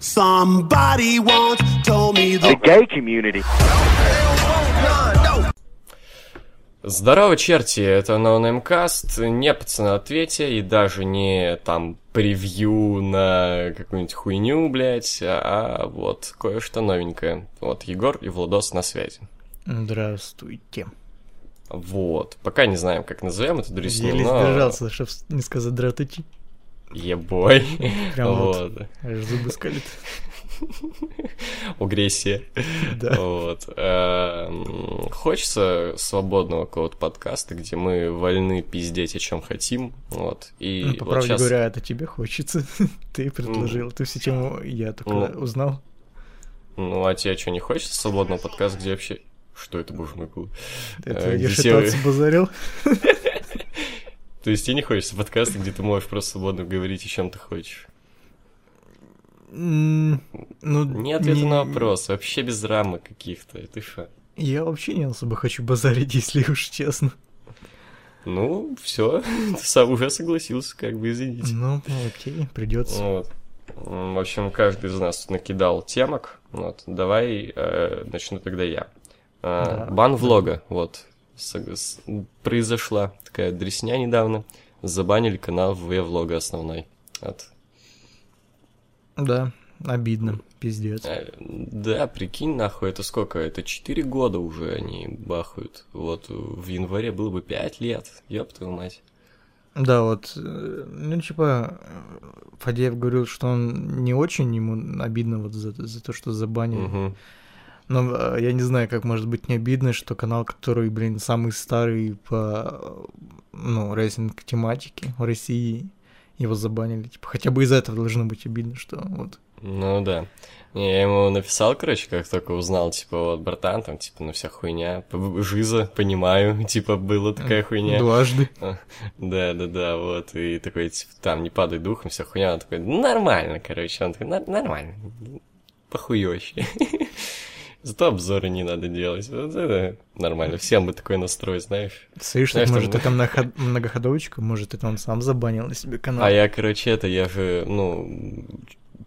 Somebody once told me the gay community. Здорово, черти, это NoNameCast, не пацаны ответе, и даже не там превью на какую-нибудь хуйню, блядь, а вот кое-что новенькое. Вот, Егор и Владос на связи. Здравствуйте. Вот, пока не знаем, как назовем эту дресню, Еле но... сдержался, чтобы не сказать здравствуйте. Ебой. Прям вот. Вот. Аж зубы скалит. Агрессия. Да. Вот. Эм, Хочется свободного какого-то подкаста, где мы вольны пиздеть о чем хотим. Вот. И Ну, по вот правде щас- говоря, это тебе хочется. Ты предложил. Ты все, чем я только Ну. узнал. Ну, а тебе что, не хочется свободного подкаста, где вообще... Что это, боже мой, было? Это Э, я шататься базарил. То есть тебе не хочется подкаста, где ты можешь просто свободно говорить, о чем ты хочешь? Ну, Не ответа не- на вопрос, вообще без рамок каких-то. Ты что? Я вообще не особо хочу базарить, если уж честно. Ну, все, ты сам уже согласился, как бы, извините. Ну, окей, придется. Вот. В общем, каждый из нас тут накидал темок. Вот. Давай э, начну тогда я. А, Да. Бан влога, вот. Произошла такая дресня недавно. Забанили канал влога основной. Вот. Да, обидно, пиздец. Э, Да, прикинь, нахуй, это сколько? Это 4 года уже они бахают. Вот в январе было бы 5 лет. Ёб твою мать. Да, вот, э, ну, типа, Фадеев говорил, что он не очень ему обидно вот за, за то, что забанили. Мгм. Но э, я не знаю, как может быть не обидно, что канал, который, блин, самый старый по, ну, racing тематике в России, его забанили. Типа, хотя бы из-за этого должно быть обидно, что вот. Ну да. Не, я ему написал, короче, как только узнал, типа, вот, братан, там, типа, ну вся хуйня, жиза, понимаю, типа, была такая хуйня. Дважды. Да, да, да, вот, и такой, типа, там, не падай духом, вся хуйня, он такой, «Ну, нормально, короче, он такой, «На- нормально, похуёще. Зато обзоры не надо делать, вот это нормально, всем бы такой настрой, знаешь. Слышишь, Знаешь, может, там- это мноход- многоходовочка, может, это он сам забанил на себе канал. А я, короче, это, я же, ну,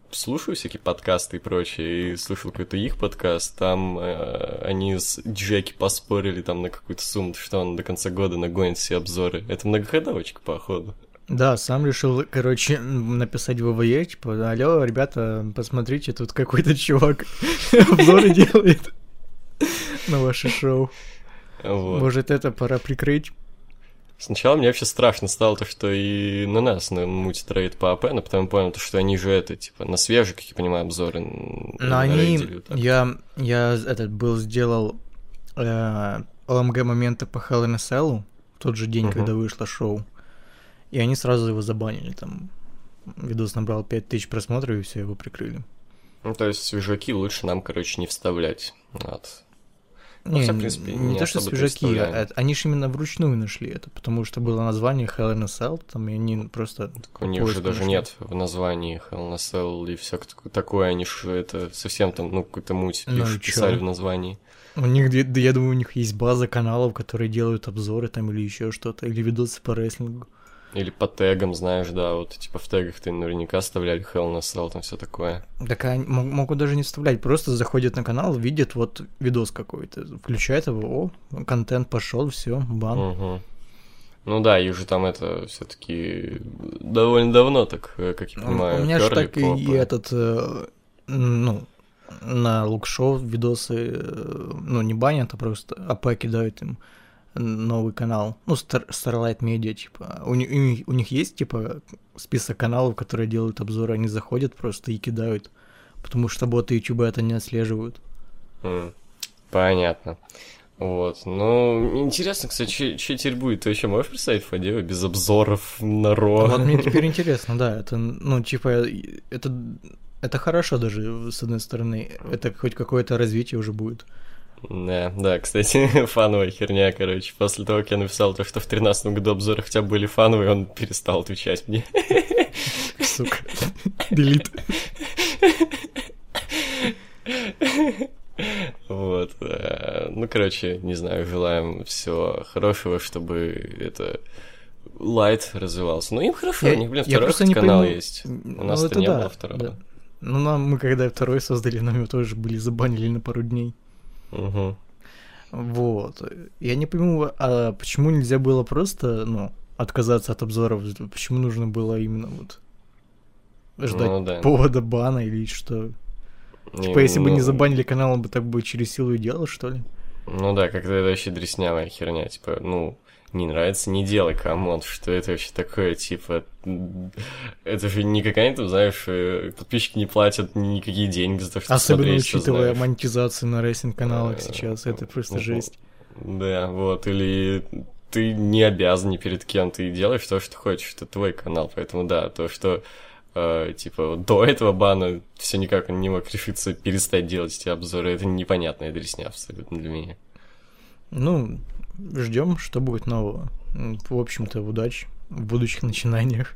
слушаю всякие подкасты и прочее, и слушал какой-то их подкаст, там э, они с Джеки поспорили там на какую-то сумму, что он до конца года нагонит все обзоры. Это многоходовочка, походу. Да, сам решил, короче, написать в ВВЕ, типа, алло, ребята, посмотрите, тут какой-то чувак обзоры делает на ваше шоу. Вот. Может, это пора прикрыть? Сначала мне вообще страшно стало то, что и на нас на мутит рейд по АП, но потом я понял, то, что они же это, типа, на свежие, как я понимаю, обзоры Но они, рейдили вот так. я, я этот был сделал э, ОМГ моменты по Hell in a Cell в тот же день, Мгм. когда вышло шоу, и они сразу его забанили, там видос набрал 5000 просмотров, и все его прикрыли. Ну, то есть свежаки лучше нам, короче, не вставлять. Вот. Ну, Не, хотя, в принципе, не не то, что свежаки, а они же именно вручную нашли это, потому что было название Hell in a Cell, там, и они просто... Так у них же даже нашли. нет в названии Hell in a Cell и все такое, они же это совсем там, ну, какую-то муть Ну писали в названии. У них, да, я думаю, у них есть база каналов, которые делают обзоры там или еще что-то, или видосы по рестлингу. Или по тегам, знаешь, да, вот типа в тегах ты наверняка оставляли Hell Cell, там все такое. Так они мо- могут даже не вставлять, просто заходят на канал, видят вот видос какой-то, включают его, о, контент пошел, все, бан. Мгм. Ну да, их же там это все-таки довольно давно так, э, как я понимаю, у меня же так и, по- и этот, э, ну, на лук-шоу видосы, э, ну, не банят, а просто АП кидают им новый канал, ну, Star- Starlight Media, типа. У, у них- у них есть, типа, список каналов, которые делают обзоры, они заходят просто и кидают, потому что боты YouTube это не отслеживают. Понятно. Вот. Ну, интересно, кстати, что теперь будет? Ты вообще можешь представить Фадеева без обзоров на Ро? Вот мне теперь интересно, да, это, ну, типа, это, это хорошо даже, с одной стороны, это хоть какое-то развитие уже будет. Да, да, кстати, фановая херня, короче. После того, как я написал то, что в тринадцатом году обзоры хотя бы были фановые, он перестал отвечать мне. Сука. Делит. Вот. э, Ну, короче, не знаю, желаем всего хорошего, чтобы это лайт развивался. Ну, им хорошо, Я- у них, блин, второй канал пойму. есть. У Ну, нас-то это не да, было второго. да. Ну, нам, мы когда второй создали, нам его тоже были забанили на пару дней. Угу. Вот. Я не пойму, а почему нельзя было просто, ну, отказаться от обзоров? Почему нужно было именно вот ждать Ну да. повода бана или что? И, Типа, если бы не ну, забанили канал, он бы так бы через силу и делал, что ли? Ну да, как-то это вообще дреснявая херня, типа, ну, не нравится, не делай, come on, что это вообще такое, типа, это же не какая-то, знаешь, э, подписчики не платят никакие деньги за то, что Особенно смотреть, что учитывая знаешь. монетизацию на рейсинг-каналах Э, сейчас, это просто жесть. Да, вот, или ты не обязан ни перед кем, ты делаешь то, что хочешь, это твой канал, поэтому да, то, что э, типа до этого бана все никак не мог решиться перестать делать эти обзоры, это непонятная дресня абсолютно для меня. Ну, ждем, что будет нового. В общем-то, удачи в будущих начинаниях.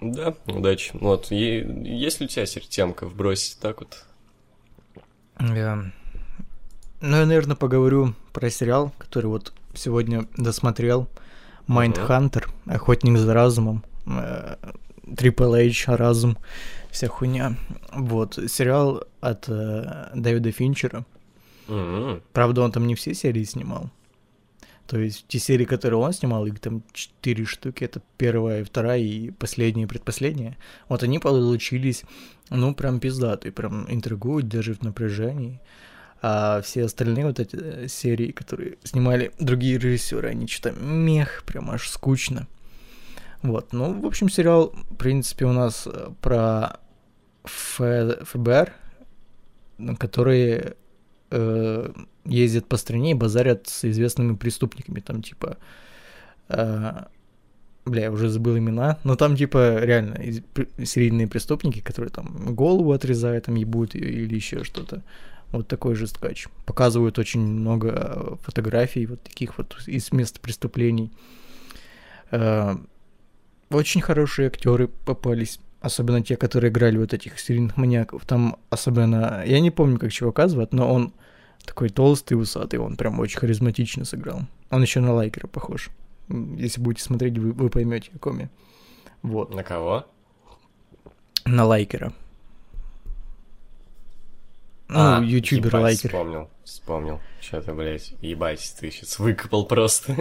Да, удачи. Вот, е- есть ли у тебя теперь темка вбросить так вот? Я... Ну, я, наверное, поговорю про сериал, который вот сегодня досмотрел. Майндхантер, Охотник за разумом, э, Triple H, Разум, вся хуйня. Вот, сериал от э, Дэвида Финчера. М, Правда, он там не все серии снимал. То есть те серии, которые он снимал, их там четыре штуки, это первая, вторая и последняя, и предпоследняя. Вот они получились, ну, прям пиздатые, прям интригуют, даже в напряжении. А все остальные вот эти э, серии, которые снимали другие режиссеры, они что-то мех, прям аж скучно. Вот, ну, в общем, сериал, в принципе, у нас э, про ФБР, которые э, ездят по стране и базарят с известными преступниками, там типа, э, бля, я уже забыл имена, но там типа реально из- пр- серийные преступники, которые там голову отрезают, там ебут или еще что-то. Вот такой же скач. Показывают очень много фотографий вот таких вот из мест преступлений. Э, Очень хорошие актеры попались. Особенно те, которые играли вот этих серийных маньяков. Там особенно... Я не помню, как чувака зовут, но он такой толстый, усатый. Он прям очень харизматично сыграл. Он еще на Лайкера похож. Если будете смотреть, вы, вы поймете, о ком я. Вот. На кого? На Лайкера. Ну, А, ютубер ебать, Лайкер. Вспомнил, вспомнил. Что-то, блядь, ебать, ты сейчас выкопал просто.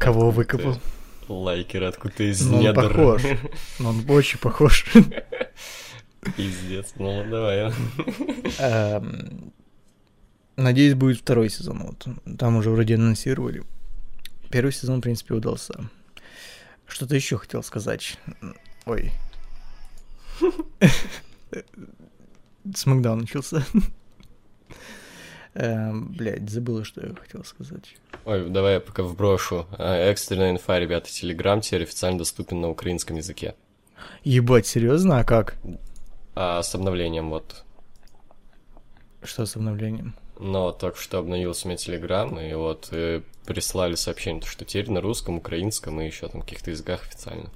Кого выкопал? Лайкер откуда из Ну, он недр. похож. Ну, Он очень похож. Пиздец, ну давай. Эм, Надеюсь, будет второй сезон. Вот. Там уже вроде анонсировали. Первый сезон, в принципе, удался. Что-то еще хотел сказать. Ой. Смакдаун начался. Эм, Блядь, забыл, что я хотел сказать. Ой, давай я пока вброшу. А, Экстренная инфа, ребята, Телеграм теперь официально доступен на украинском языке. Ебать, серьезно? А как? А с обновлением вот. Что с обновлением? Но только что обновился у меня Телеграм, и вот э, прислали сообщение, то, что теперь на русском, украинском и еще там каких-то языках официально.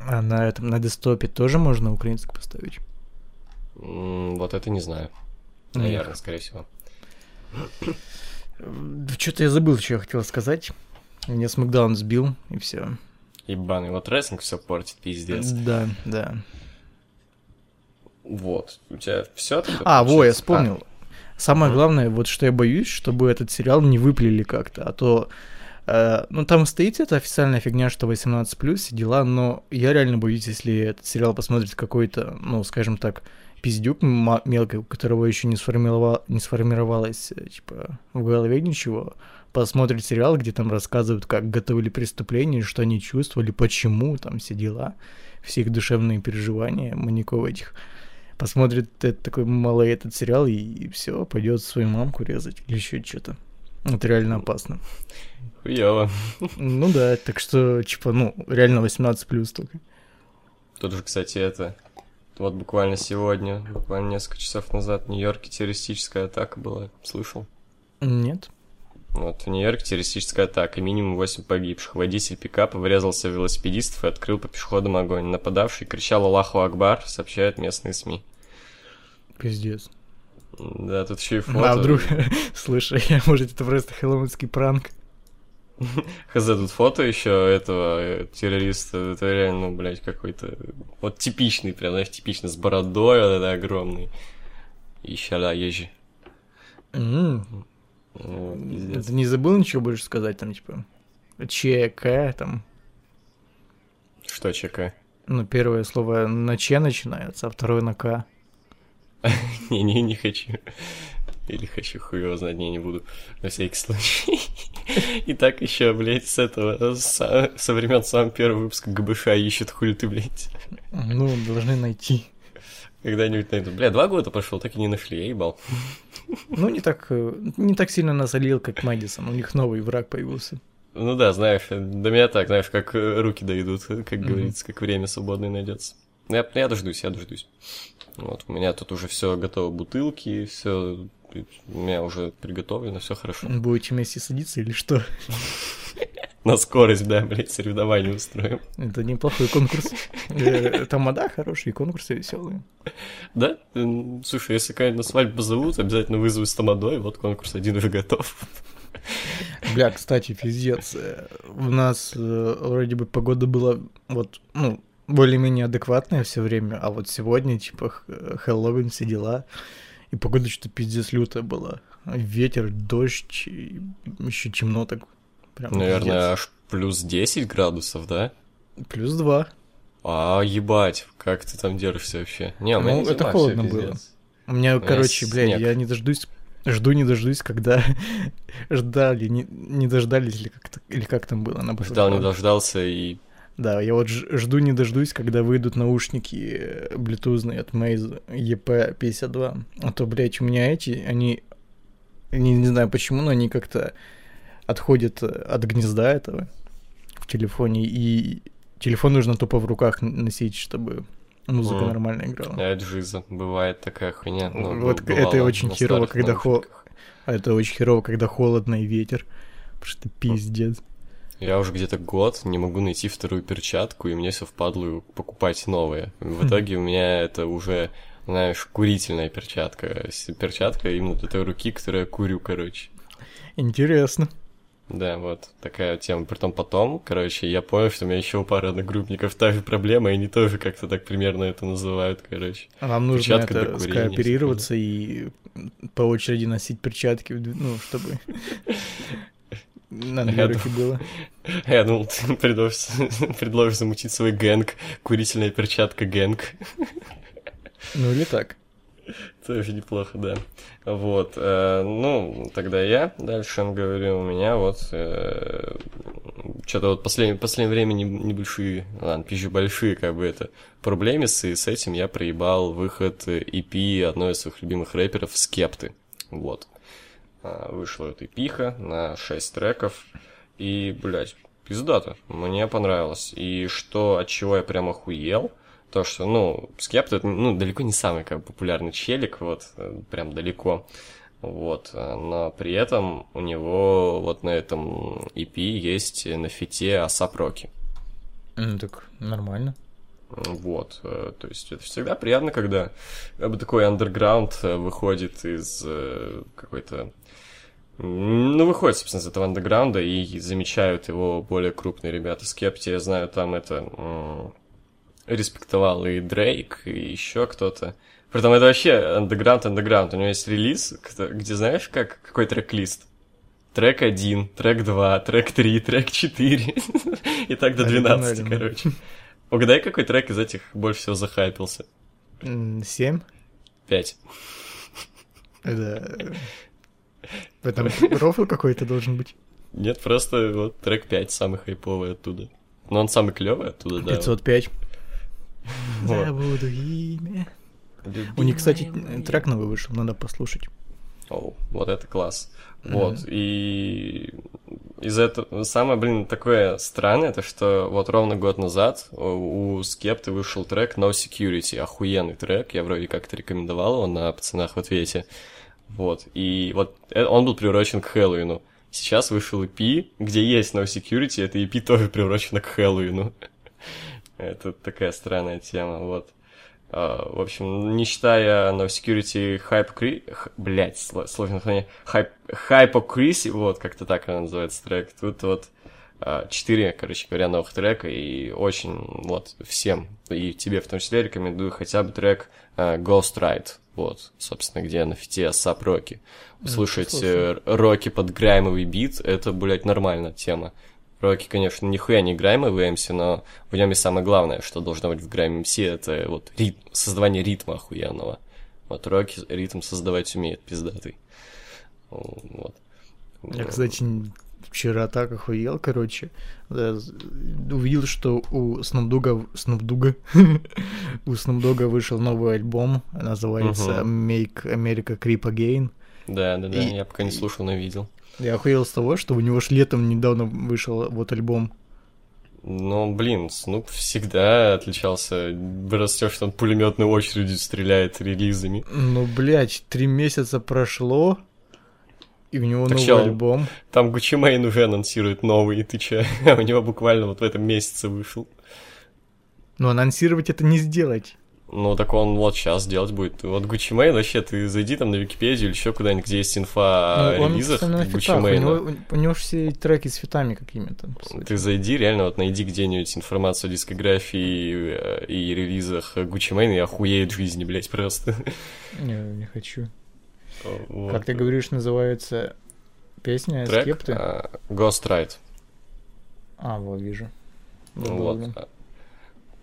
А на этом, на десктопе тоже можно украинский поставить? М, вот это не знаю. Эх. Наверное, скорее всего. Что-то я забыл, что я хотел сказать. Меня Смакдаун сбил, и все. Ебаный, вот рестлинг все портит, пиздец. Да, да. Вот. У тебя все А, во, я вспомнил. Самое главное, вот что я боюсь, чтобы этот сериал не выплели как-то, а то... э, ну, там стоит эта официальная фигня, что 18 плюс все дела, но я реально боюсь, если этот сериал посмотрит какой-то, ну, скажем так, пиздюк мелкий, у которого еще не, сформировал, не сформировалось, э, типа, в голове ничего, посмотрит сериал, где там рассказывают, как готовили преступления, что они чувствовали, почему, там все дела, все их душевные переживания маньяков этих посмотрит этот такой малый этот сериал и, все, пойдет свою мамку резать или еще что-то. Это реально опасно. Хуёво. Ну да, так что, типа, ну, реально 18 плюс только. Тут же, кстати, это... Вот буквально сегодня, буквально несколько часов назад в Нью-Йорке террористическая атака была. Слышал? Нет. Вот, в Нью-Йорке террористическая атака, минимум 8 погибших. Водитель пикапа врезался в велосипедистов и открыл по пешеходам огонь. Нападавший кричал «Аллаху Акбар», сообщают местные СМИ. Пиздец. Да, тут еще и фото. А вдруг, слушай, может это просто хэллоуинский пранк? Хз, тут фото еще этого э, террориста, это реально, ну, блядь, какой-то, вот типичный, прям, знаешь, типичный, с бородой вот это огромный. И щаля ежи. Вот. Ты не забыл ничего больше сказать, там, типа, ЧК, там, Что, ЧК? ну, первое слово на Ч начинается, а второе на К. Не-не, не хочу. Или хочу, хуй его знать, не, не буду. На всякий случай. И так еще, блядь, с этого, со, со времен самого первого выпуска ГБШ ищет хули ты, блядь. Ну, должны найти. Когда-нибудь найду. Бля, два года прошло, так и не нашли, я ебал. Ну, не так, э, не так сильно насолил, как Мэдисон. У них новый враг появился. Ну да, знаешь, до меня так, знаешь, как э, руки дойдут, как Мгм. говорится, как время свободное найдется. Я, я дождусь, я дождусь. Вот, у меня тут уже все готово, бутылки, все у меня уже приготовлено, все хорошо. Будете вместе садиться или что? На скорость, да, блядь, соревнования устроим. Это неплохой конкурс. Э, Тамада хорошие, конкурсы веселые. Да? Слушай, если кого-нибудь на свадьбу позовут, обязательно вызову с тамадой, вот конкурс один уже готов. Бля, кстати, пиздец. э, У нас э, вроде бы погода была вот, ну, более-менее адекватная все время, а вот сегодня, типа, Хэллоуин, все дела, и погода что-то пиздец лютая была. Ветер, дождь, еще темно так. Прям Наверное, аж плюс 10 градусов, да? пиздец. Плюс два. А, ебать, как ты там держишься вообще? Не, у меня Ну, не это холодно всё, было. пиздец. У меня, меня короче, блядь, снег. я не дождусь, жду не дождусь, когда ждали, не, не дождались, или как, или как там было. на Ждал, не дождался и... Да, я вот жду не дождусь, когда выйдут наушники э, блютузные от Maze EP52. А то, блядь, у меня эти, они, не, не знаю почему, но они как-то отходят э, от гнезда этого в телефоне, и телефон нужно тупо в руках носить, чтобы музыка Мгм. нормально играла. А, жиза, бывает такая хуйня. ну, Вот б- это бывало очень херово, когда хо- наушниках. А это очень херово, когда холодно и ветер. Потому что пиздец. Я уже где-то год не могу найти вторую перчатку, и мне все впадлую покупать новые. В итоге у меня это уже, знаешь, курительная перчатка. Перчатка именно для той руки, которую я курю, короче. Интересно. Да, вот такая тема. Притом потом, короче, я понял, что у меня еще у пары одногруппников та же проблема, и они тоже как-то так примерно это называют, короче. А нам нужно Перчатка это курения, скооперироваться и по очереди носить перчатки, ну, чтобы на две руки было. Я думал, ты предложишь, предложишь замутить свой гэнг, курительная перчатка гэнг. Ну или так. Тоже неплохо, да. Вот, э, ну, тогда я дальше говорю, у меня вот что-то вот последнее, последнее время не- небольшие, ладно, пизжу большие, как бы это, проблемисы, и с этим я проебал выход EP одной из своих любимых рэперов Скепты. Вот. А, Вышла эта эпиха на 6 треков, и, блядь, пиздато, мне понравилось. И что, от чего я прям охуел, то, что, ну, Скепта, это, ну, далеко не самый, как популярный челик, вот, э, прям далеко. Вот, э, но при этом у него вот на этом EP есть на фите Асап Роки. Ну так нормально. Вот, э, то есть это всегда приятно, когда такой андерграунд выходит из какой-то... Ну, выходит, собственно, из этого андерграунда и замечают его более крупные ребята. Скепти, я знаю, там это м, респектовал и Дрейк, и еще кто-то. Притом это вообще андеграунд, андеграунд. У него есть релиз, где знаешь, как какой трек-лист? Трек 1, трек 2, трек 3, трек 4. И так до 12, Оригинально. короче. Угадай, какой трек из этих больше всего захайпился? М, Семь? 5. Это... В этом рофл какой-то должен быть. Нет, просто вот трек 5 самый хайповый оттуда. Но он самый клевый оттуда, да. 505. Вот. Забуду имя. У них, кстати, трек новый вышел, надо послушать. Оу, вот это класс. Мгм. Вот, и из этого... Самое, блин, такое странное, это что вот ровно год назад у у Скепты вышел трек No Security, охуенный трек, я вроде как-то рекомендовал его на пацанах в ответе. Вот, и вот э- он был приурочен к Хэллоуину. Сейчас вышел EP, где есть No Security, это EP тоже приурочено к Хэллоуину. Это такая странная тема, вот. А, в общем, не считая No Security Hypocrisy, блять, сложно название, Hypocrisy, вот, как-то так она называется трек, тут вот а, четыре, короче говоря, новых трека, и очень, вот, всем, и тебе в том числе рекомендую хотя бы трек uh, Ghost Ride, вот, собственно, где на фите Сап Роки. Слушать э, роки под граймовый бит, это, блядь, нормальная тема. Роки, конечно, нихуя не граймовый МС, но в нем и самое главное, что должно быть в грайме МС, это вот ритм, создавание ритма охуенного. Вот Роки ритм создавать умеет, пиздатый. Вот. Я, кстати, вчера так охуел, короче. Увидел, что у Снупдуга... Снупдуга? у Снупдуга вышел новый альбом, называется Make America Creep Again. Да, да, да, я пока не слушал, но видел. Я охуел с того, что у него ж летом недавно вышел вот альбом. Ну, блин, Снуп всегда отличался. Растешь, что он пулеметной очередью стреляет релизами. Ну, блядь, три месяца прошло, и у него так новый чё, альбом. Там Гуччи Мэйн уже анонсирует новый, и ты чё? А у него буквально вот в этом месяце вышел. Но анонсировать это не сделать. Ну, так он вот сейчас делать будет. Вот Гуччи Мэйн, вообще, ты зайди там на Википедию или еще куда-нибудь, где есть инфа ну, о релизах Гуччи Мэйна. У него, у него все треки с фитами какими-то. Ты зайди, реально, вот найди где-нибудь информацию о дискографии и, э, и релизах Гуччи Мэйна и охуеет жизни, блядь, просто. Не, не хочу. Вот. Как ты говоришь, называется песня Трек? Скепты? Uh, Ghost Ride. А, вот вижу. Вот.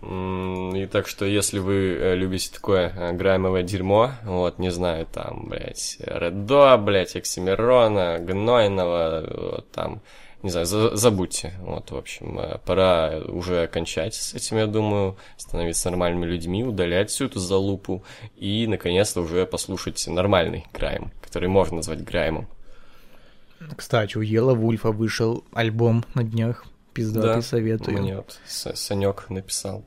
И так что, если вы э, любите такое э, граймовое дерьмо, вот, не знаю, там, блядь, Редо, блядь, Оксимирона, Гнойного, вот, там, не знаю, за забудьте. Вот, в общем, э, пора уже кончать с этим, я думаю, становиться нормальными людьми, удалять всю эту залупу и, наконец-то, уже послушать нормальный грайм, который можно назвать граймом. Кстати, у Ела Вульфа вышел альбом на днях пиздатый, да, советую. Мне вот Санек написал,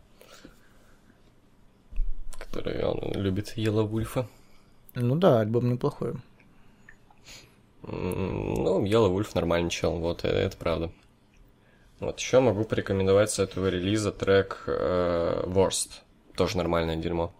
который он любит Ела Вульфа. Ну да, альбом неплохой. Ну, Yellow Вульф нормальный чел, вот, э, это правда. Вот, еще могу порекомендовать с этого релиза трек э, Worst. Тоже нормальное дерьмо.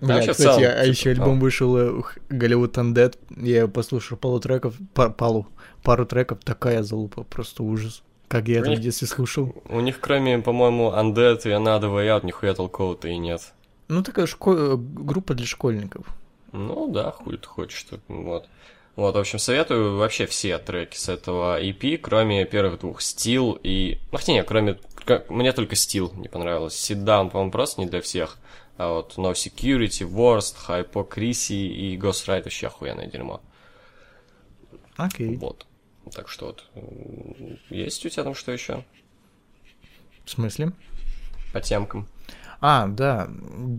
Да, кстати, целом, а типа, еще альбом вышел э, Голливуд Undead. Я послушал пару треков, пару, пару треков, такая залупа, просто ужас. Как я у это них, в детстве слушал. У них, кроме, по-моему, Undead и Another Way Out, нихуя толкового-то и нет. Ну, такая шко... группа для школьников. Ну да, хуй ты хочешь. Вот. Вот, в общем, советую вообще все треки с этого EP, кроме первых двух. Steel и... Ну, хотя нет, кроме... Мне только Steel не понравилось. Sit Down, по-моему, просто не для всех. А вот No Security, Worst, Hypocrisy и Ghost Ride вообще охуенное дерьмо. Окей. Okay. Вот. Так что вот. Есть у тебя там что еще? В смысле? По темкам. А, да,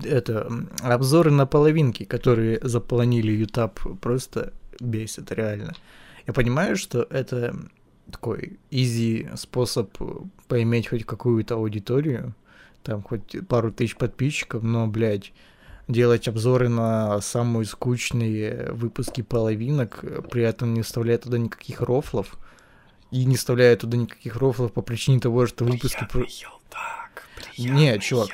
это обзоры на половинки, которые заполонили YouTube, просто бесит реально. Я понимаю, что это такой изи способ поиметь хоть какую-то аудиторию, там хоть пару тысяч подписчиков, но, блядь, делать обзоры на самые скучные выпуски половинок, при этом не вставляя туда никаких рофлов, и не вставляя туда никаких рофлов по причине того, что выпуски... Про... Не, чувак,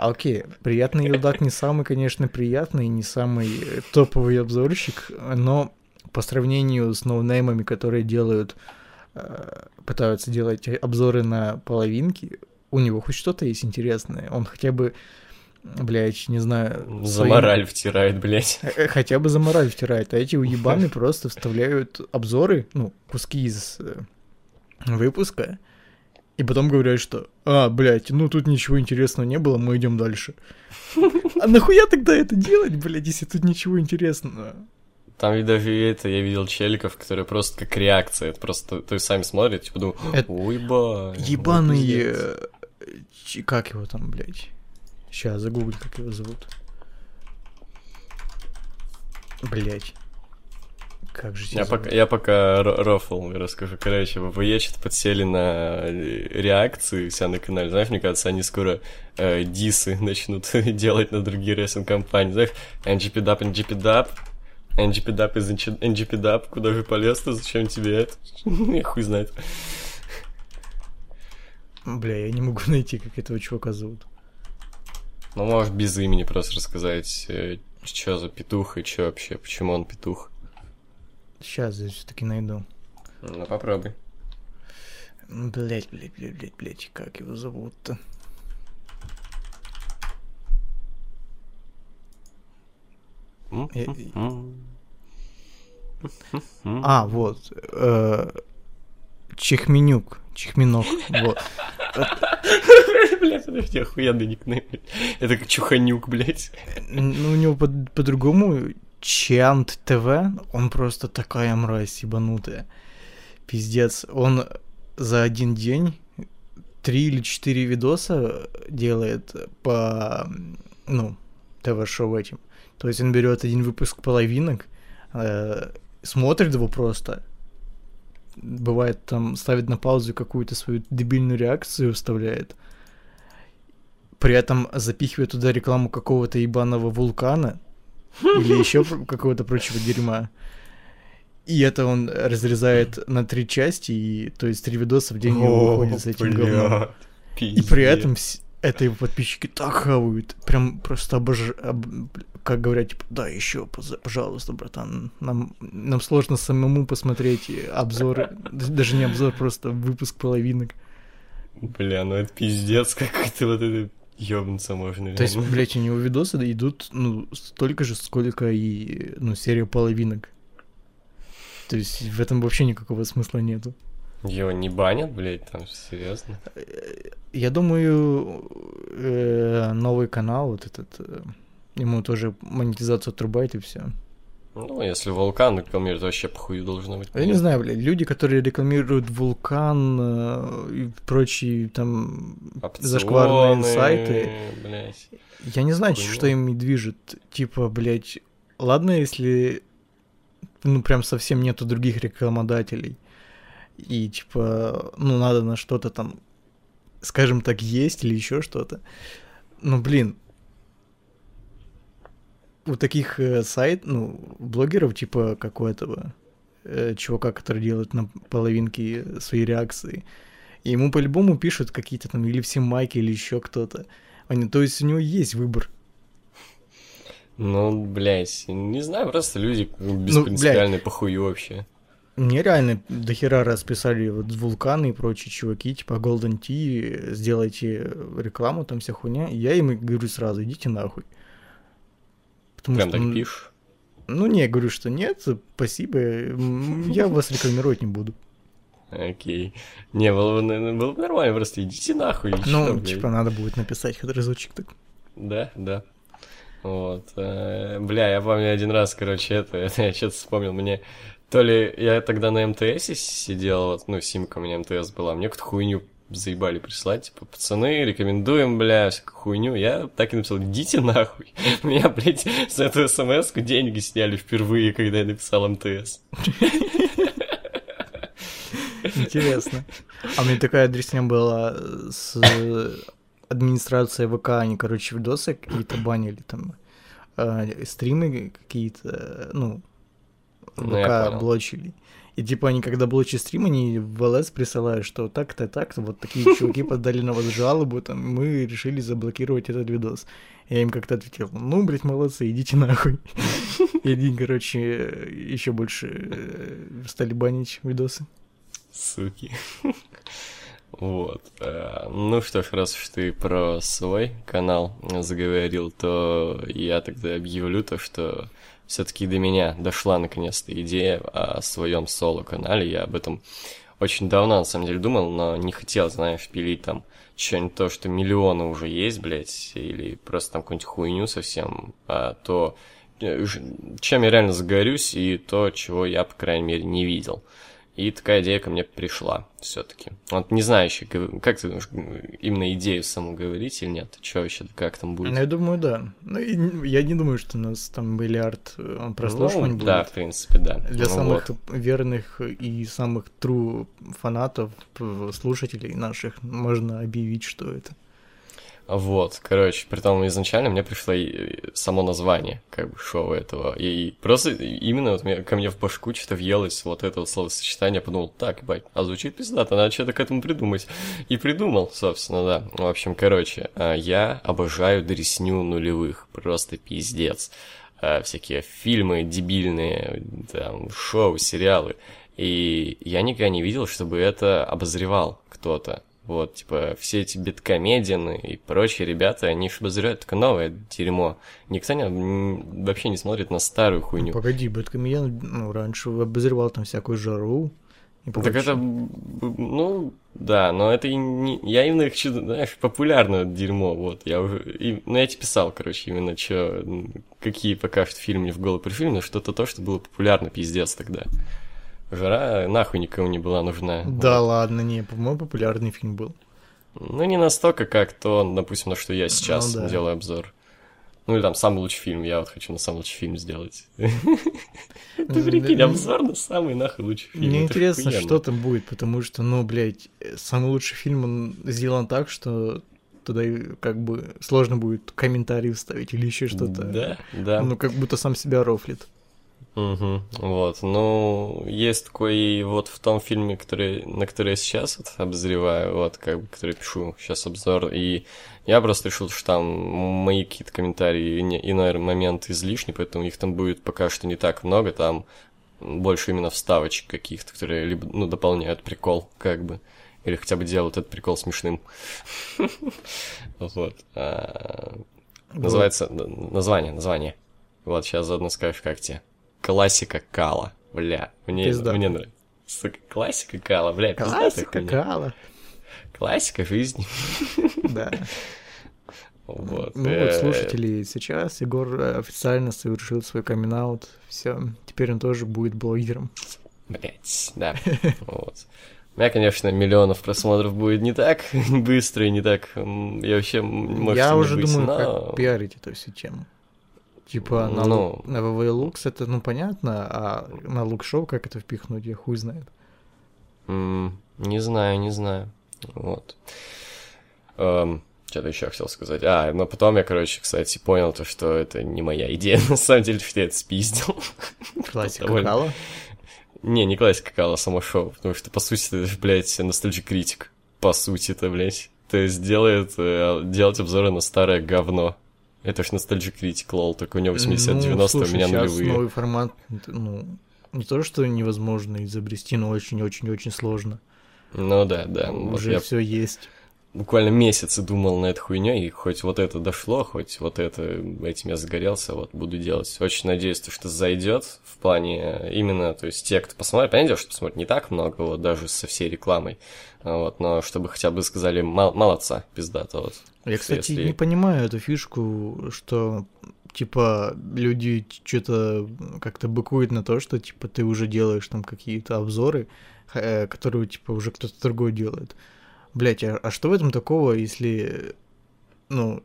Окей, приятный Елдак не самый, конечно, приятный, не самый э, топовый обзорщик, но по сравнению с ноунеймами, которые делают, э, пытаются делать обзоры на половинки, у него хоть что-то есть интересное. Он хотя бы, блядь, не знаю... За своим... мораль втирает, блядь. Э, хотя бы за мораль втирает. А эти уебаны просто вставляют обзоры, ну, куски из выпуска, и потом говорят, что, а, блядь, ну тут ничего интересного не было, мы идем дальше. А нахуя тогда это делать, блядь, если тут ничего интересного? Там и даже это я видел челиков, которые просто как реакция, это просто, то есть сами смотрят, типа думают, ой, ба. Ебаный, э, как его там, блядь? Сейчас загуглю, как его зовут. Блять. Как же я пока, я пока рофл расскажу. Короче, ВВЕ что-то подсели на э, реакции себя на канале. Знаешь, мне кажется, они скоро э, дисы начнут делать на другие рестлинг-компании. Знаешь, NGP-Dub, NGP-Dub, NGP-Dub из NGP-Dub. Куда же полез-то? Зачем тебе это? Я хуй знает. Бля, я не могу найти, как этого чувака зовут. Ну, можешь без имени просто рассказать, что за петух и что вообще, почему он петух. Сейчас я все-таки найду. Ну, попробуй. Блять, блять, блять, блять, блять, как его зовут-то? А, вот. э, Чехменюк. Чехменок. Вот. Блять, подожди, охуенный никнейм. Это как Чуханюк, блять. Ну, у него по- по-другому Чант ТВ, он просто такая мразь ебанутая. Пиздец. Он за один день три или четыре видоса делает по, ну, ТВ-шоу этим. То есть он берет один выпуск половинок, э, смотрит его просто, бывает там ставит на паузу какую-то свою дебильную реакцию вставляет, при этом запихивает туда рекламу какого-то ебаного вулкана или еще какого-то прочего дерьма. И это он разрезает на три части, и то есть три видоса в день у него выходит с этим говном. И при этом это его подписчики так хавают, прям просто обож... об- как говорят, типа, да, еще, пожалуйста, братан, нам, нам сложно самому посмотреть обзоры, даже не обзор, просто выпуск половинок. Бля, ну это пиздец, какой-то вот это ёбнуться можно. То есть, блядь, у него видосы идут, ну, столько же, сколько и, ну, серия половинок. То есть в этом вообще никакого смысла нету. Его не банят, блядь, там, серьезно? Я думаю, э, новый канал, вот этот, э, ему тоже монетизацию отрубает и все. Ну, если вулкан рекламирует, вообще похуй должно быть. Я не знаю, блядь, люди, которые рекламируют вулкан э, и прочие там зашкварные Опционы, сайты, Блядь. я не знаю, Хуйня. что ими движет. Типа, блядь, ладно, если ну прям совсем нету других рекламодателей. И типа, ну надо на что-то там, скажем так, есть или еще что-то. Но, блин, у таких э, сайт, ну, блогеров, типа, как у этого э, чувака, который делает на половинке свои реакции, и ему по-любому пишут какие-то там или все майки, или еще кто-то. Они- То есть у него есть выбор. Ну, блядь, не знаю, просто люди беспринципиальные похую вообще. Мне реально дохера раз писали вот вулканы и прочие чуваки, типа Golden Tea, сделайте рекламу, там вся хуйня. И я им говорю сразу, идите нахуй. Потому Прям что, так пишешь? Ну, не, говорю, что нет, спасибо, я вас рекламировать не буду. Окей. Не, было бы, наверное, было бы нормально, просто идите нахуй. Ну, блядь. типа, надо будет написать хоть разочек так. Да, да. Вот. э, Бля, я помню один раз, короче, это, это я что-то вспомнил, мне то ли я тогда на МТС сидел, вот, ну, симка у меня МТС была, мне какую-то хуйню заебали прислать, типа, пацаны, рекомендуем, бля, всякую хуйню. Я так и написал, идите нахуй. Меня, блядь, за эту смс деньги сняли впервые, когда я написал МТС. Интересно. А у меня такая адресня была с администрацией ВК, они, короче, видосы какие-то банили там, э, стримы какие-то, ну, Ну, я ВК понял. И типа они, когда блочат стрим, они в ЛС присылают, что так-то, так-то, вот такие чуваки подали на вас жалобу, там, мы решили заблокировать этот видос. Я им как-то ответил, ну, блядь, молодцы, идите нахуй. И они, короче, еще больше э, стали банить видосы. Суки. Вот. э, Ну что ж, раз уж ты про свой канал заговорил, то я тогда объявлю то, что все-таки до меня дошла наконец-то идея о своем соло-канале. Я об этом очень давно, на самом деле, думал, но не хотел, знаешь, пилить там что-нибудь то, что миллионы уже есть, блядь, или просто там какую-нибудь хуйню совсем, а то, э, чем я реально загорюсь, и то, чего я, по крайней мере, не видел. И такая идея ко мне пришла все-таки. Вот не знаю еще, как ты думаешь, именно идею саму говорить или нет? Что вообще, как там будет? Ну, я думаю, да. Ну, я не думаю, что у нас там миллиард э, прослушиваний Ну, будет. Да, в принципе, да. Для Ну самых вот. верных и самых true фанатов, э, слушателей наших, можно объявить, что это. Вот, короче, при том изначально мне пришло и само название, как бы, шоу этого. И просто именно вот ко мне в башку что-то въелось вот это вот словосочетание, подумал, так, бать, а звучит пиздато, надо что-то к этому придумать. И придумал, собственно, да. В общем, короче, а, я обожаю дресню нулевых, просто пиздец. А, всякие фильмы дебильные, там, шоу, сериалы. И я никогда не видел, чтобы это обозревал кто-то. Вот, типа, все эти биткомедианы и прочие ребята, они ж обозревают только новое дерьмо. Никто не, вообще не смотрит на старую хуйню. Погоди, Бэткомедиан, ну, раньше обозревал там всякую жару. и Так это, ну, да, но это и не... Я именно хочу, знаешь, популярное дерьмо, вот. Я уже... И, ну, я тебе писал, короче, именно что... Какие пока что фильмы мне в голову пришли, но что-то то, что было популярно, пиздец тогда. Жара нахуй никому не была нужна. Да ладно, не, по-моему, популярный фильм был. Ну, не настолько, как то, допустим, на что я сейчас Ну да. делаю обзор. Ну, или там самый лучший фильм, я вот хочу на самый лучший фильм сделать. Ты прикинь, обзор на самый нахуй лучший фильм. Мне интересно, что там будет, потому что, ну, блядь, самый лучший фильм, он сделан так, что туда как бы сложно будет комментарий вставить или еще что-то. Да, да. Ну, как будто сам себя рофлит. Мгм, Вот, ну, есть такой и вот в том фильме, который, на который я сейчас вот обозреваю, вот, как бы, который пишу сейчас обзор, и я просто решил, что там мои какие-то комментарии и, не- иной момент излишни, поэтому их там будет пока что не так много, там больше именно вставочек каких-то, которые либо, ну, дополняют прикол, как бы, или хотя бы делают этот прикол смешным. Вот. А, Называется, название, название. Вот, сейчас заодно скажешь, как тебе. Классика Кала. Бля, мне, Пиздато. мне нравится. Сука, классика Кала, бля, Классика, кала. Классика жизни. Да. Вот. Ну э, вот, слушатели, сейчас Егор э, официально совершил свой камин Все, теперь он тоже будет блогером. Блять, да. Вот. У меня, конечно, миллионов просмотров будет не так быстро и не так... Я вообще, может, Я уже думаю, но- как пиарить эту всю тему. Типа на, Ну. на Лукс это, ну, понятно, а на Лук-шоу как это впихнуть, я хуй знает. Не знаю, не знаю. Вот. что-то еще хотел сказать. А, но потом я, короче, кстати, понял то, что это не моя идея, на самом деле, что я это спиздил. Классика Довольно. Кала. Не, не классика Кала, а само шоу, потому что, по сути, это, блядь, ностальджи критик. По сути это, блядь. То есть делает, э, делать обзоры на старое говно. Это ж ностальджи критик, лол, только у него 80-90, Ну, у слушай, меня щас нулевые. новый формат, ну, не то, что невозможно изобрести, но очень-очень-очень сложно. Ну да, да. вот Уже я все есть. Буквально месяцы думал на эту хуйню, и хоть вот это дошло, хоть вот это, этим я загорелся, вот буду делать. Очень надеюсь, то, что зайдет в плане именно, то есть те, кто посмотрит, понятно, что посмотрит не так много, вот даже со всей рекламой, а вот, но чтобы хотя бы сказали «Мол- молодца, пиздата, вот. Я, кстати, если- не понимаю эту фишку, что типа люди что-то как-то быкуют на то, что типа ты уже делаешь там какие-то обзоры, э, которые типа уже кто-то другой делает. Блять, а, а что в этом такого, если ну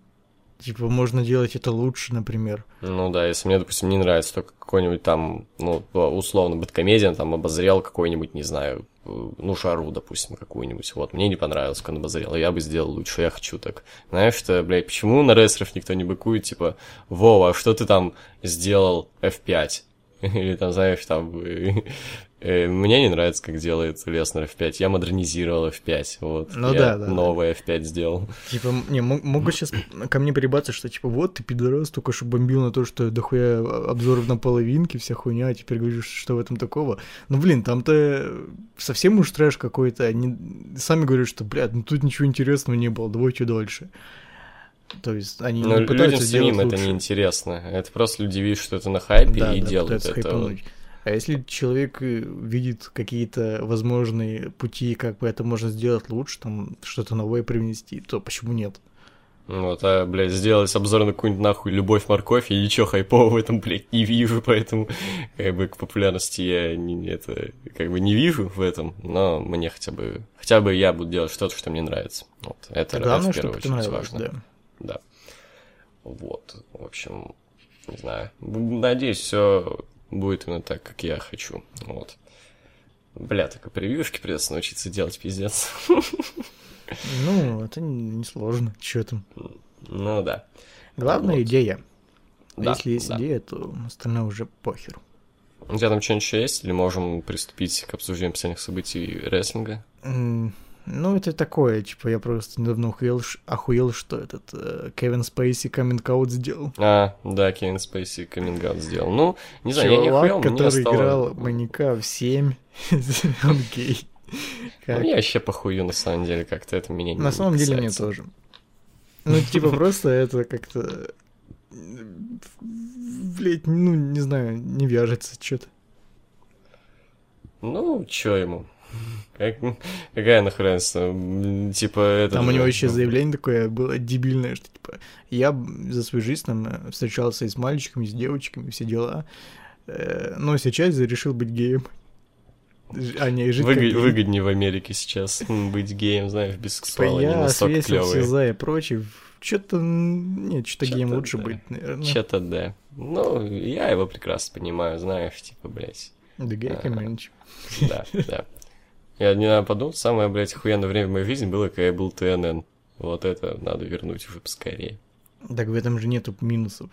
типа можно делать это лучше, например? Ну да, если мне, допустим, не нравится только какой-нибудь там, ну, условно, бэткомедиан, там, обозрел какой-нибудь, не знаю, э, ну, шару, допустим, какую-нибудь, вот, мне не понравилось, как он обозрел, я бы сделал лучше, я хочу так. Знаешь, что, блядь, почему на рестлеров никто не быкует, типа, Вова, а что ты там сделал F5? Или там, знаешь, там, мне не нравится, как делает Леснер F5, я модернизировал F5, вот, Ну я да, да, да. новое F5 сделал. Типа, не, мо- могут сейчас ко мне прибаться, что типа вот ты пидорас, только что бомбил на то, что дохуя обзоров на половинки, вся хуйня, а теперь говоришь, что в этом такого. Ну, блин, там-то совсем уж трэш какой-то. Они сами говорят, что, блядь, ну тут ничего интересного не было, давайте дальше. То есть они Но не людям пытаются самим сделать это лучше. не интересно. Это просто люди видят, что это на хайпе Да, и да, делают это. хайпануть. А если человек э, видит какие-то возможные пути, как бы это можно сделать лучше, там что-то новое привнести, то почему нет? Вот, а, блядь, сделать обзор на какую-нибудь нахуй любовь-морковь, я ничего хайпового в этом, блядь, не вижу, поэтому, как бы, к популярности я не, это, как бы, не вижу в этом, но мне хотя бы, хотя бы я буду делать что-то, что мне нравится. Вот, это, Главное, это в первую очередь важно. да. Да. Вот, в общем, не знаю. Надеюсь, все будет именно так, как я хочу. Вот. Бля, только превьюшки придется научиться делать, пиздец. Ну, это несложно. Чё там? Ну да. Главная Вот. идея. А Да, Если есть да. идея, то остальное уже похер. У тебя там что-нибудь еще есть? Или можем приступить к обсуждению последних событий рестлинга? Ну, это такое, типа, я просто недавно охуел, охуел что этот э, Кевин Спейси каминг сделал. А, да, Кевин Спейси каминг сделал. Ну, не знаю, я не Чувак, охуел, мне который стало... играл маньяка в 7, он гей. Ну, Как? Мне вообще похую, на самом деле, как-то это меня не На самом деле мне касается. тоже. Ну, типа, просто это как-то... Блять, ну, не знаю, не вяжется что-то. Ну, чё ему? Как- какая? М, Типа, это... Там у него еще заявление такое было дебильное, что типа я за свою жизнь там э, встречался и с мальчиками, и с девочками, все дела. Э, Но сейчас решил быть геем. А не, жить как Выгод- гей. Выгоднее в Америке сейчас быть геем, знаешь, Типа бисексуал, они я настолько клевые. за и прочее. Что-то, нет, что-то геем лучше да. быть, наверное. Че-то да. Ну, я его прекрасно понимаю, знаешь, типа, блядь. Да гей Ага. комьюнити. Да, да. Я не подумал, самое, блядь, охуенное время в моей жизни было, когда я был ТНН. Вот это надо вернуть уже поскорее. Так в этом же нету минусов.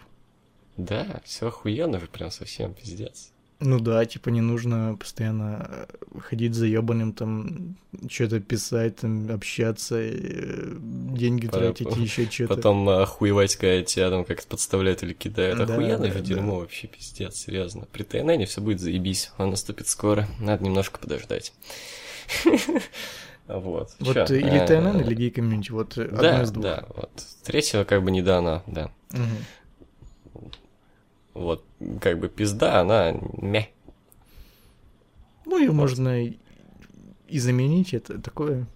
Да, все охуенно же прям совсем, пиздец. Ну да, типа не нужно постоянно э, ходить заебанным, там, что-то писать, там, общаться, э, деньги Потом- тратить, еще что-то. Потом охуевать, когда тебя там как-то подставляют или кидают. Да, Охуенное да, же да. дерьмо вообще, пиздец, серьезно. При ТНН все будет заебись, он наступит скоро, надо немножко подождать. Вот. Вот Чё? э, или Э, ТНН, или гей комьюнити, вот э, одно Да, из двух. да, вот. Третьего как бы не дана, да. Мгм. Вот, как бы пизда, она мя. Ну, ее можно и, и заменить, это такое.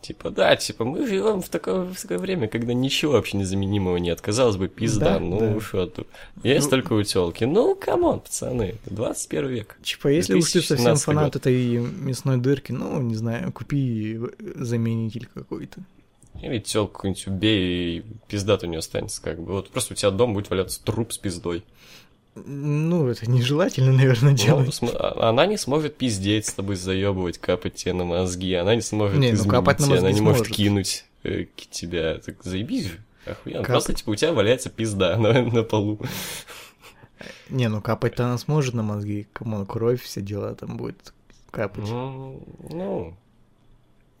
Типа, да, типа, мы живем в такое, в такое время, когда ничего вообще незаменимого нет. Казалось бы, пизда, Да, ну да. что тут. Есть Ну- только у телки. Ну, come on, пацаны, 21 век. Типа, если уж ты совсем 2017 фанат год. этой мясной дырки, ну, не знаю, купи заменитель какой-то. Или телку какую-нибудь убей, и пизда-то у нее останется, как бы. Вот просто у тебя дома будет валяться труп с пиздой. Ну, это нежелательно, наверное, Ну, делать. а- она не сможет пиздеть с тобой, заебывать, капать тебе на мозги. Она не сможет Не, ну, капать на тебя, она мозги не может сможет. кинуть э, к тебя. Так заебись. Охуенно. Капать. Просто, типа, у тебя валяется пизда на, на полу. Не, ну капать-то она сможет на мозги. Кому кровь, все дела там будет капать. Ну, ну,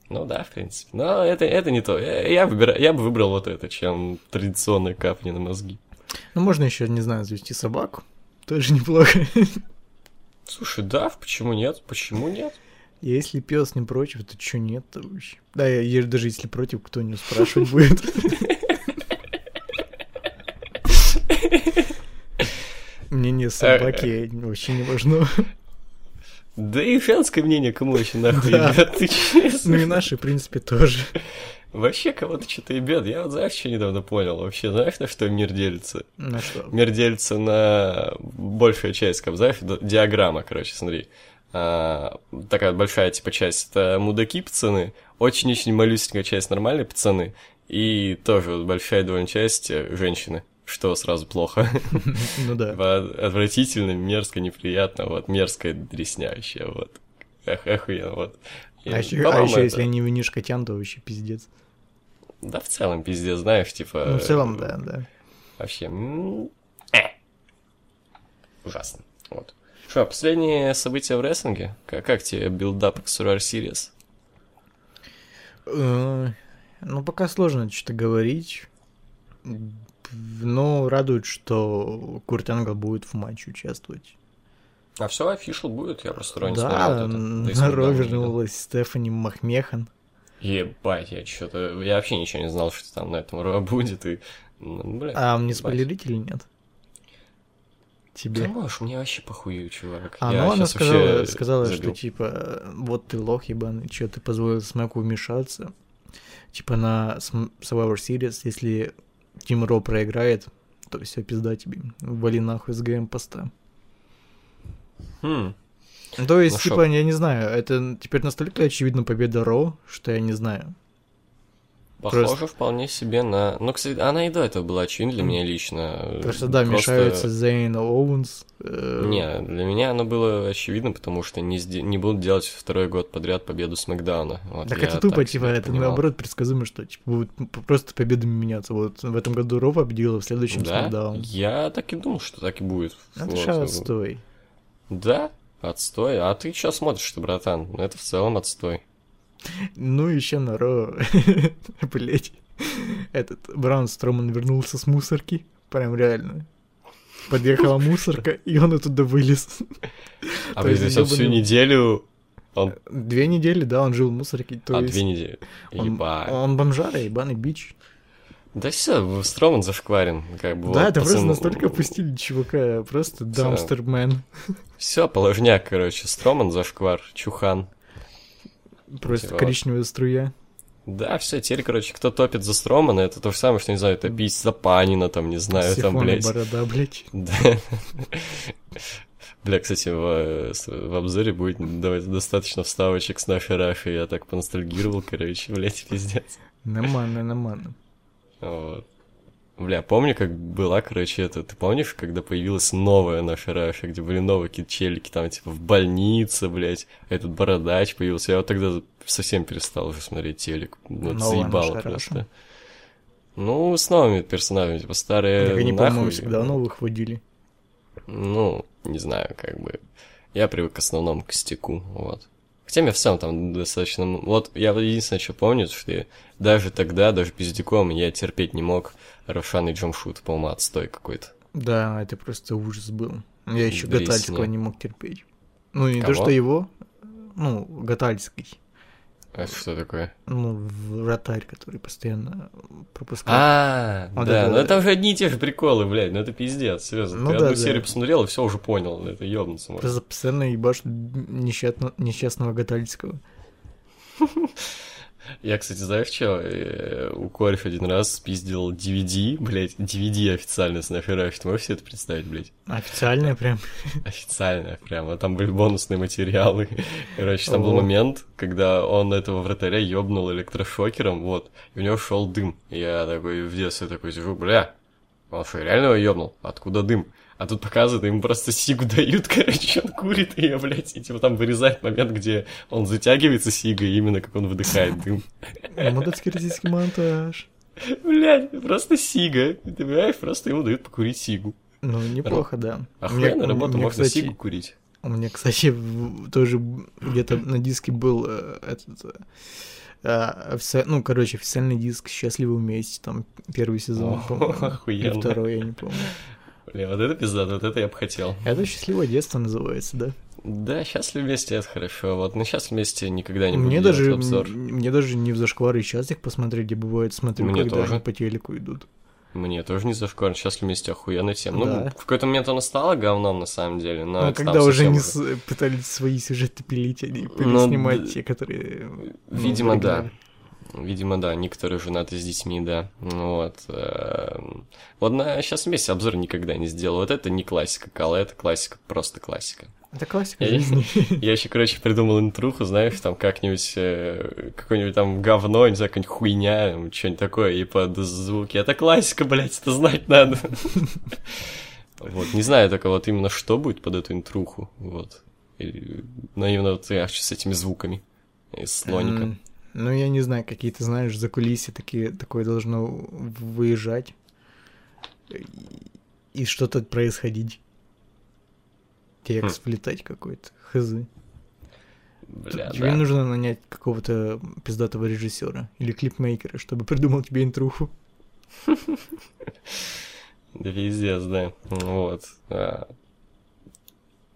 ну да, в принципе. Но это, это не то. Я, я, выбира- я бы выбрал вот это, чем традиционное капни на мозги. Ну, можно еще, не знаю, завести собаку. Тоже неплохо. Слушай, да, почему нет? Почему нет? Если пес не против, то что нет-то вообще? Да, я, я даже если против, кто не спрашивать будет. Мнение собаки вообще не важно. Да и женское мнение кому вообще нахуй Да. ебет, ты? Ну и наши, в принципе, тоже. Вообще кого-то что-то ебет. Я вот знаешь, что недавно понял? Вообще, знаешь, на что мир делится? На что? Мир делится на большая часть, как знаешь, ди- диаграмма, короче, смотри. А, такая большая, типа, часть это мудаки пацаны, очень-очень малюсенькая часть нормальные пацаны, и тоже большая довольно часть э, женщины, что сразу плохо. Ну да. Типа, Отвратительно, мерзко, неприятно, вот, мерзкая дресня вообще, вот. Охуенно, вот. И, А еще, по-моему, это- если не винишь котян, то вообще пиздец. Да, в целом, пиздец, знаешь, типа... Ну, в целом, да, да. Вообще, э. ужасно. Вот. Что, последние события в рестлинге? Как, как тебе build-up к Survivor Series? Э, Ну, пока сложно что-то говорить. Но радует, что Курт Энгл будет в матче участвовать. А все, офишл будет, я просто раньше Да, смотрел вот это. Да вернулась Стефани Махмехан. Ебать, я что-то... Я вообще ничего не знал, что там на этом Ро будет, и... ну, Бля, А мне спойлерить или нет? Ты Тебе? можешь, мне вообще похую, чувак. А, Я ну она сказала, сказала что типа, вот ты лох ебаный, что ты позволил Смеку вмешаться. Типа на Survivor Series, если Тим Ро проиграет, то все, пизда тебе. Вали нахуй с ГМ поста. Хм. То есть, Ну, типа, я не знаю, это теперь настолько очевидна победа Ро, что я не знаю. Похоже Просто- вполне себе на... Ну, кстати, она и до этого была очень для меня лично. Просто да, мешаются Зейн Оуэнс. э, Не, для меня оно было очевидно, потому что не, сде- не будут делать второй год подряд победу Смакдауна. Вот Так это тупо, типа, это понимал. наоборот предсказуемо, что типа будут просто победами меняться. Вот в этом году Ро победила, в следующем Да? Смакдаун. Я так и думал, что так и будет. Это Вот. отстой. Да, отстой. А ты что смотришь-то, братан? Это в целом отстой. Ну, еще на Ро. Блять. Этот Браун Строман вернулся с мусорки. Прям реально. Подъехала мусорка, и он оттуда вылез. А То есть он всю неделю... Он... Две недели, да, он жил в мусорке. То а, есть две недели. он, Ебать. он бомжара, ебаный бич. Да все, Строман зашкварен. Как бы, да, это просто настолько опустили чувака. Просто Всё. даунстермен. Все, положняк, короче. Строман зашквар, чухан. Просто Чувак. коричневая струя. Да, все, теперь, короче, кто топит за Стромана, это то же самое, что, не знаю, топить за Панина, там, не знаю, там, Сифон и блядь. борода, блядь. Да. Бля, кстати, в, в обзоре будет достаточно вставочек с нашей Рафи. Я так поностальгировал, короче, блядь, пиздец. Нормально, нормально. Вот. Бля, помню, как была, короче, это... Ты помнишь, когда появилась новая наша Рафи, где были новые какие-то челики, там, типа, в больнице, блядь, этот бородач появился. Я вот тогда совсем перестал уже смотреть телек. Это Новая заебало наша просто. Раша? Ну, с новыми персонажами, типа, старые Так они, нахуй. по-моему, всегда новых водили. Ну, не знаю, как бы. Я привык к основному костяку, вот. Хотя мне в целом там достаточно... Вот я единственное, что помню, что даже тогда, даже пиздюком, я терпеть не мог Рошан и Джамшут, по-моему, отстой какой-то. Да, это просто ужас был. Я еще. Гатальского не мог терпеть. Ну, не то, Кого? что его, ну, Гатальский. А что такое? Ну, вратарь, который постоянно пропускает. А, Вот да, это- ну это уже одни и те же приколы, блядь, ну это пиздец, серьезно. Ну Ты да, одну да. серию посмотрел и все уже понял, это ёбнуться можно. Просто постоянно ебашут несчастно- несчастного Гатальского. Я, кстати, знаешь что? Э, У Корф один раз спиздил DVD, блядь, DVD официально с Наферафи. Ты можешь себе это представить, блядь? Официальная прям. Официально прямо. Там были бонусные материалы. Короче, там был момент, когда он этого вратаря ёбнул электрошокером, вот, и у него шел дым. Я такой в детстве такой сижу, бля, он что, реально его ёбнул? Откуда дым? А тут показывают, ему просто сигу дают, короче, он курит ее, блядь, и типа там вырезает момент, где он затягивается сигой, именно как он выдыхает дым. Мудацкий российский монтаж. Блядь, просто сига. Ты понимаешь, просто ему дают покурить сигу. Ну, неплохо, да. Охуенная Мне- работа, можно кстати, сигу курить. У меня, кстати, тоже где-то на диске был э, этот... э, а, офици- Ну, короче, официальный диск «Счастливы вместе», там первый сезон, О, или охуенно. второй, я не помню. Бля, вот это пизда, вот это я бы хотел. Это «Счастливое детство» называется, да? Да, счастлив вместе это хорошо. Вот на счастлив вместе никогда не буду Мне даже, обзор. мне даже не в зашквар и сейчас их посмотреть, где бывает, смотрю, Мне когда тоже. они по телеку идут. Мне тоже не зашкварно. Счастлив вместе охуенная тема. Да. Ну, в какой-то момент оно стало говном, на самом деле, но Ну, когда уже не с- пытались свои сюжеты пилить, они Ну, переснимать д- те, которые... ну, Видимо, в да. Видимо, да, некоторые женаты с детьми, да. Вот. Вот на сейчас вместе обзор никогда не сделал. Вот это не классика Кала, это классика, просто классика. Это классика Я- жизни. Я еще, короче, придумал интруху, знаешь, там как-нибудь, э, какое-нибудь там говно, не знаю, какая-нибудь хуйня, что-нибудь такое, и под звуки. Это классика, блядь, это знать надо. Вот, не знаю только вот именно что будет под эту интруху, вот. И, ну, именно вот я с этими звуками из слоника. Ну, я не знаю, какие ты знаешь, за кулисы такие, такое должно выезжать. И, и что-то происходить. Текст влетать какой-то, хз. Бля, Тебе да. нужно нанять какого-то пиздатого режиссера или клипмейкера, чтобы придумал тебе интруху. Да пиздец, да. Вот.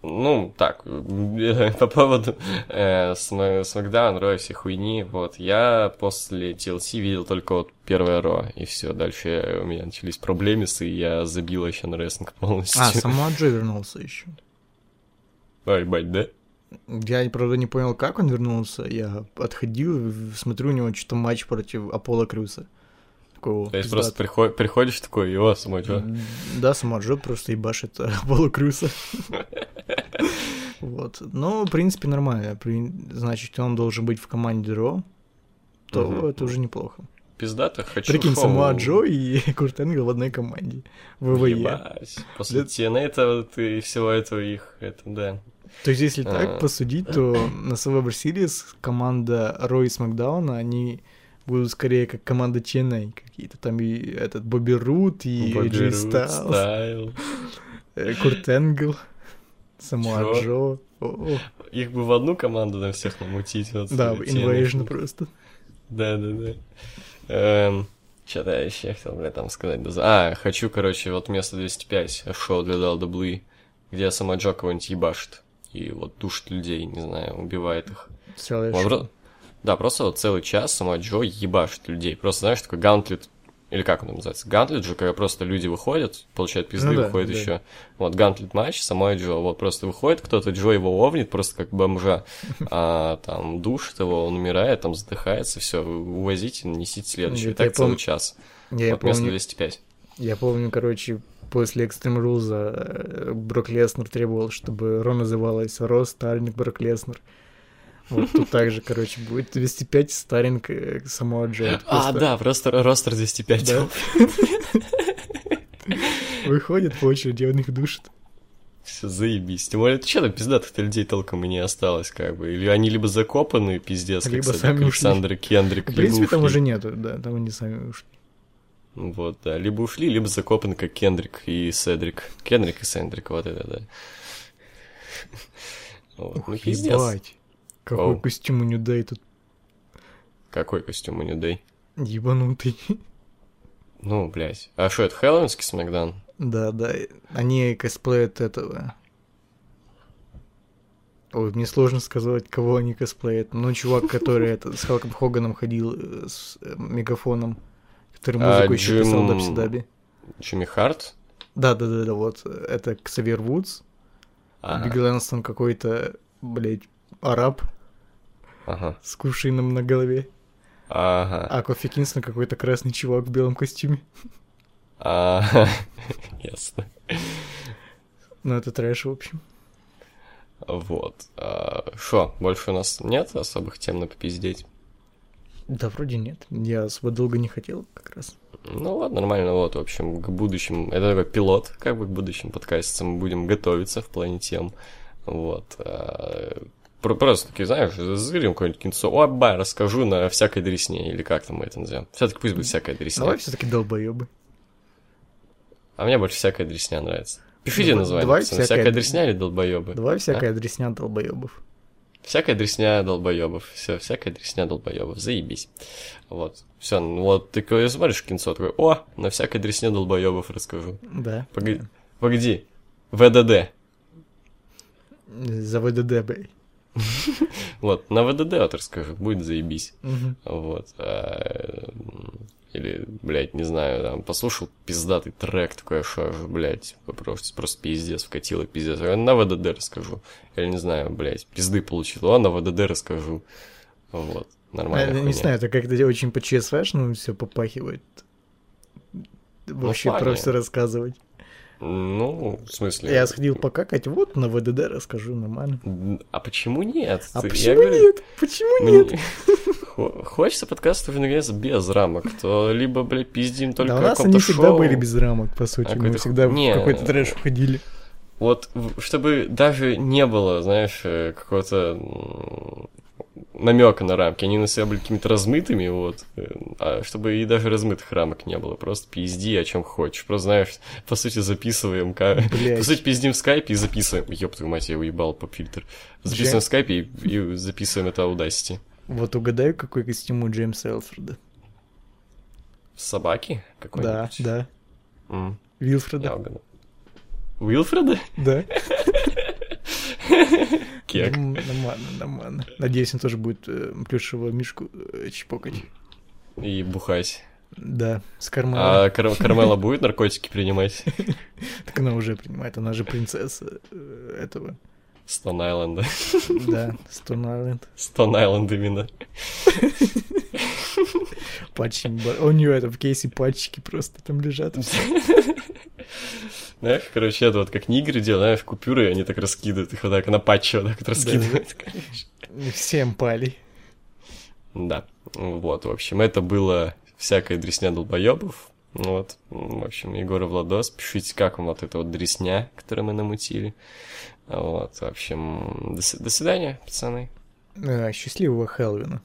А, Ну, так, по поводу э, Сма- Смакдаун, Ро и всей хуйни, вот, я после TLC видел только вот первое Ро, и все, дальше у меня начались проблемисы, и я забил еще на рестлинг полностью. А, сама Джо вернулся еще. Ой, бать, да? Я, правда, не понял, как он вернулся. Я отходил, смотрю, у него что-то матч против Аполло Крюса. Такого То есть просто приход- приходишь такой, его, самой, Да, Самаджо просто ебашит Аполло Крюса. Вот. Ну, в принципе, нормально. Значит, он должен быть в команде Ро, то Мгм. это уже неплохо. пиздато, хочу Прикинь, шоу. Самуа Джо и Курт Энгл в одной команде. ВВЕ. Ебать. После. TNA вот и всего этого их, это да. То есть, если А. так посудить, то на Survivor Series команда Рой с Макдауна, они будут скорее как команда TNA какие-то. Там и этот Бобби Рут, и Бобби Джей Стайл. э, Курт Энгл, Самуа? Джо. Их бы в одну команду там всех намутить. Вот, Да, TNA. Invasion просто. Да, да, да. Эм, Что-то я еще хотел, бля, там сказать. А, хочу, короче, вот вместо 205 шоу для WWE, где сама Джо кого-нибудь ебашит. И вот душит людей, не знаю, убивает их. Целое про- Да, просто вот целый час сама Джо ебашит людей. Просто, знаешь, такой гантлет, или как он называется? Гантлет же, когда просто люди выходят, получают пизды, Ну да, выходят да. еще. Вот, гантлет матч, сама Джо. Вот просто выходит кто-то, Джо его овнит, просто как бомжа. А, там душит его, он умирает, там задыхается, все, увозите, несите следующий. И я так целый пом- час. Я, вот помню, 205. я помню, короче, после Extreme Rules э, Брок Леснер требовал, чтобы Ро называлась Ро Старлинг Брок Леснер. Вот тут также, короче, будет 205 Старинг э, самого Джо. А, да, просто ростер 205. Да. Выходит по очереди, он их душит. Все, заебись. Тем более, что там пиздатых-то людей толком и не осталось, как бы. Или они либо закопаны, пиздец, Либо сами как ушли. Александр Кендрик. В принципе, там уже нету, да, там они сами ушли. Вот, да. Либо ушли, либо закопаны, как Кендрик и Седрик. Кендрик и Сендрик, вот это, да. Вот, ну, пиздец. Ебать. Какой Оу. костюм у Нюдай тут Какой костюм у Нюдей? ебанутый. Ну, блядь. А что, это Хэллоуинский Смакдаун? Да, да, они косплеят этого. Ой, мне сложно сказать, кого они косплеят. Ну, чувак, который это, с Халком Хоганом ходил э, с э, мегафоном, который А, музыку еще писал Джим- в Дабсидаби. Джимми Харт? Да, да, да, да, вот. Это Ксавьер Вудс. Ага. Биг Лэнстон какой-то, блядь, араб Ага. с кувшином на голове. Ага. А Кофи Кингстон какой-то красный чувак в белом костюме. А, Ясно. Ну, это трэш, в общем. Вот. Что, больше у нас нет особых тем на попиздеть? Да, вроде нет. Я особо долго не хотел как раз. Ну ладно, нормально, вот, в общем, к будущим, это такой пилот, как бы к будущим подкастам мы будем готовиться в плане тем, вот. А, про- Просто таки, знаешь, зырим какое-нибудь кинцо, о, ба, расскажу на всякой дресне, или как там мы это назовем. Все-таки пусть будет всякая дресня. Давай все-таки долбоебы. А мне больше всякая дресня нравится. Пишите название, давай всякая- всякая дресня или долбоебы? Давай всякая дресня долбоебов. Всякая дресня долбоебов. Все, всякая дресня долбоебов. Заебись. Вот. Все, вот ты когда смотришь кинцо, такой, о, на всякой дресне долбоебов расскажу. Да. Погоди. Погоди. ВДД. За ВДД, бей. Вот, на ВДД расскажу, будет заебись. Вот. а, Или, блядь, не знаю, там, послушал пиздатый трек такой, что, блядь, просто, просто пиздец, вкатило пиздец. А На ВДД расскажу. Или, не знаю, блядь, пизды получил, а на ВДД расскажу. Вот, нормально. Я не знаю, это как-то очень по ЧСВшному все попахивает. Вообще в про все рассказывать. Ну, в смысле... Я сходил покакать, вот на ВДД расскажу нормально. А почему нет? А Ты- почему говорю, нет? Почему мне- нет? Хо- Хочется подкаст уже наконец без рамок, то либо, блядь, пиздим только Да у нас они всегда шоу. были без рамок, по сути. А Мы всегда не. в какой-то трэш уходили. Вот, чтобы даже не было, знаешь, э, какого-то намека на рамки, они на себя были какими-то размытыми, вот, э, а чтобы и даже размытых рамок не было, просто пизди о чем хочешь, просто, знаешь, по сути записываем, Блядь. по сути пиздим в скайпе и записываем, ёб твою мать, я уебал поп-фильтр, записываем в скайпе и, и записываем это Audacity. Вот угадаю, какой костюм у Джеймса Элфорда. Собаки Да, какой-нибудь? да. М, я Вилфреда. угадал. Уилфреда? Да. Кек. Норм- Нормально, нормально. Надеюсь, он тоже будет э, плюшевого мишку э, чпокать. И бухать. Да, с кармана. А Кар- Кармела будет наркотики принимать? Так она уже принимает, она же принцесса э, этого. Стон Айленда. Да, Stone Island. Стон Айленд именно. Патчами. ба- У нее это в кейсе патчики просто там лежат. Знаешь, короче, это вот как не делают, знаешь, купюры, они так раскидывают, их вот так на патче вот так вот раскидывают, да. короче. Всем пали. Да, вот, в общем, это было всякая дресня долбоебов. Вот, в общем, Егора Владос, пишите, как вам вот эта вот дресня, которую мы намутили. Вот, в общем, до, до свидания, пацаны. А, счастливого Хелвина.